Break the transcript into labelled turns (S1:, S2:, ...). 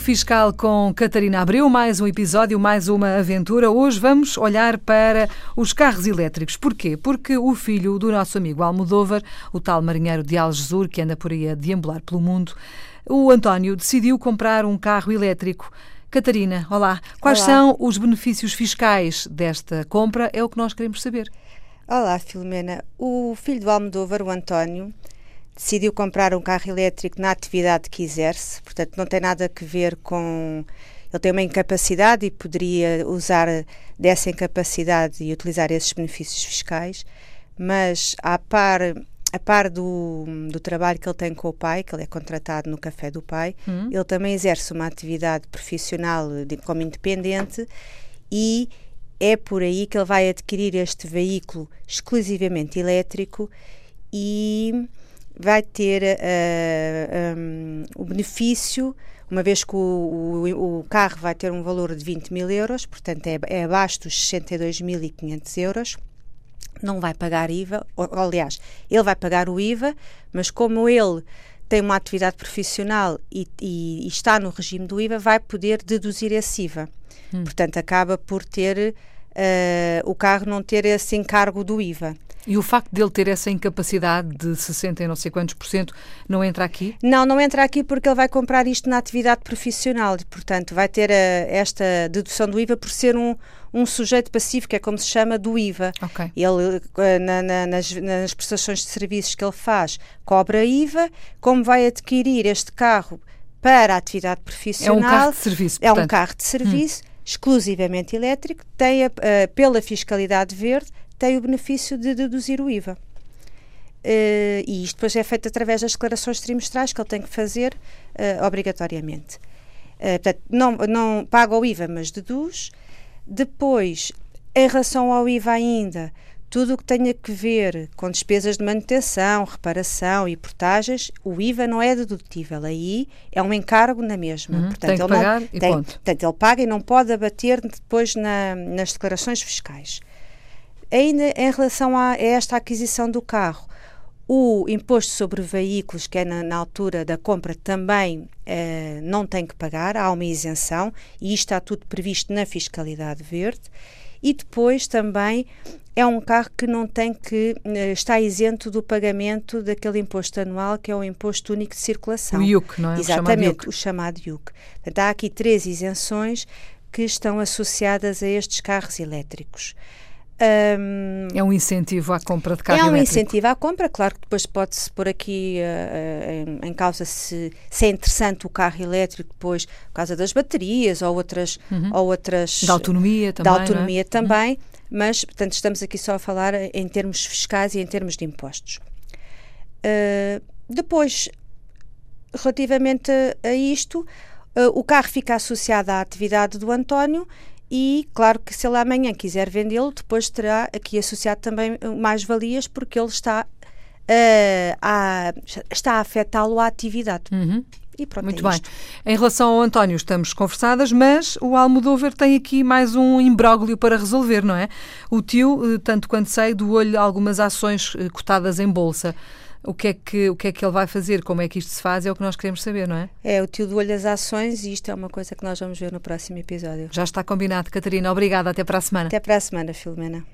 S1: Fiscal com Catarina Abreu, mais um episódio, mais uma aventura. Hoje vamos olhar para os carros elétricos. Porquê? Porque o filho do nosso amigo Almodóvar, o tal marinheiro de Algesur, que anda por aí a deambular pelo mundo, o António decidiu comprar um carro elétrico. Catarina, olá. Quais
S2: olá.
S1: são os benefícios fiscais desta compra? É o que nós queremos saber.
S2: Olá, Filomena. O filho do Almodóvar, o António, decidiu comprar um carro elétrico na atividade que exerce, portanto não tem nada a ver com. Ele tem uma incapacidade e poderia usar dessa incapacidade e utilizar esses benefícios fiscais, mas a par, a par do, do trabalho que ele tem com o pai, que ele é contratado no café do pai,
S1: Hum.
S2: ele também exerce uma atividade profissional de- como independente e é por aí que ele vai adquirir este veículo exclusivamente elétrico e vai ter eh, um, o benefício, uma vez que o, o- o carro vai ter um valor de 20 mil euros, portanto é, é abaixo dos 62.500 euros, não vai pagar IVA, ou, aliás, ele vai pagar o IVA, mas como ele tem uma atividade profissional e, e- e está no regime do IVA, vai poder deduzir esse IVA. Portanto, acaba por ter eh, o carro não ter esse encargo do IVA.
S1: E o facto de ele ter essa incapacidade de 60 e não sei quantos por cento não entra aqui?
S2: Não, não entra aqui porque ele vai comprar isto na atividade profissional e, portanto, vai ter eh, esta dedução do IVA por ser um, um sujeito passivo, que é como se chama, do IVA.
S1: Ok.
S2: Ele, eh, na- na- nas, nas prestações de serviços que ele faz, cobra IVA. Como vai adquirir este carro para a atividade
S1: É
S2: profissional,
S1: um carro de serviço,
S2: é um carro de serviço exclusivamente elétrico, tem a- eh, pela fiscalidade verde, tem o benefício de deduzir o IVA. Eh, e isto depois é feito através das declarações trimestrais que ele tem que fazer eh, obrigatoriamente. Eh, portanto, não, não paga o IVA, mas deduz. Depois, em relação ao IVA ainda, tudo o que tenha que ver com despesas de manutenção, reparação e portagens, o IVA não é dedutível. Aí é um encargo na mesma.
S1: Uhum,
S2: Portanto,
S1: tem que
S2: ele não-
S1: pagar e
S2: tem-
S1: ponto.
S2: Portanto, ele paga e não pode abater depois na- nas declarações fiscais. Ainda em relação a, a esta aquisição do carro, o imposto sobre veículos, que é na, na altura da compra, também eh, não tem que pagar, há uma isenção e isto está tudo previsto na fiscalidade verde. E depois também é um carro que não tem que eh, está isento do pagamento daquele imposto anual que é o imposto único de circulação.
S1: O IUC, não é?
S2: Exatamente, o chamado IUC. Portanto, há aqui três isenções que estão associadas a estes carros elétricos. Ahm,
S1: É um incentivo à compra de carro
S2: é um
S1: elétrico.
S2: incentivo à compra, claro que depois pode-se pôr aqui eh, em, em causa se, se é interessante o carro elétrico depois por causa das baterias ou outras, ou outras
S1: Da autonomia também.
S2: da
S1: é?
S2: autonomia também, mas portanto estamos aqui só a falar em termos fiscais e em termos de impostos. Uh, depois, relativamente a, a isto, uh, o carro fica associado à atividade do António e, claro que se ele amanhã quiser vendê-lo, depois terá aqui associado também uh, mais valias porque ele está, uh, a, está a afetá-lo à atividade.
S1: Uhum.
S2: E pronto,
S1: Muito
S2: é
S1: bem.
S2: isto.
S1: Em relação ao António, estamos conversadas, mas o Almodóvar tem aqui mais um imbróglio para resolver, não é? O tio, eh, tanto quanto sei, doou-lhe algumas ações eh, cotadas em bolsa. O que, é que, o que é que ele vai fazer? Como é que isto se faz? É o que nós queremos saber, não é?
S2: É o tio do olho às ações e isto é uma coisa que nós vamos ver no próximo episódio.
S1: Já está combinado. Catarina, obrigada. Até para a semana.
S2: Até para a semana, Filomena.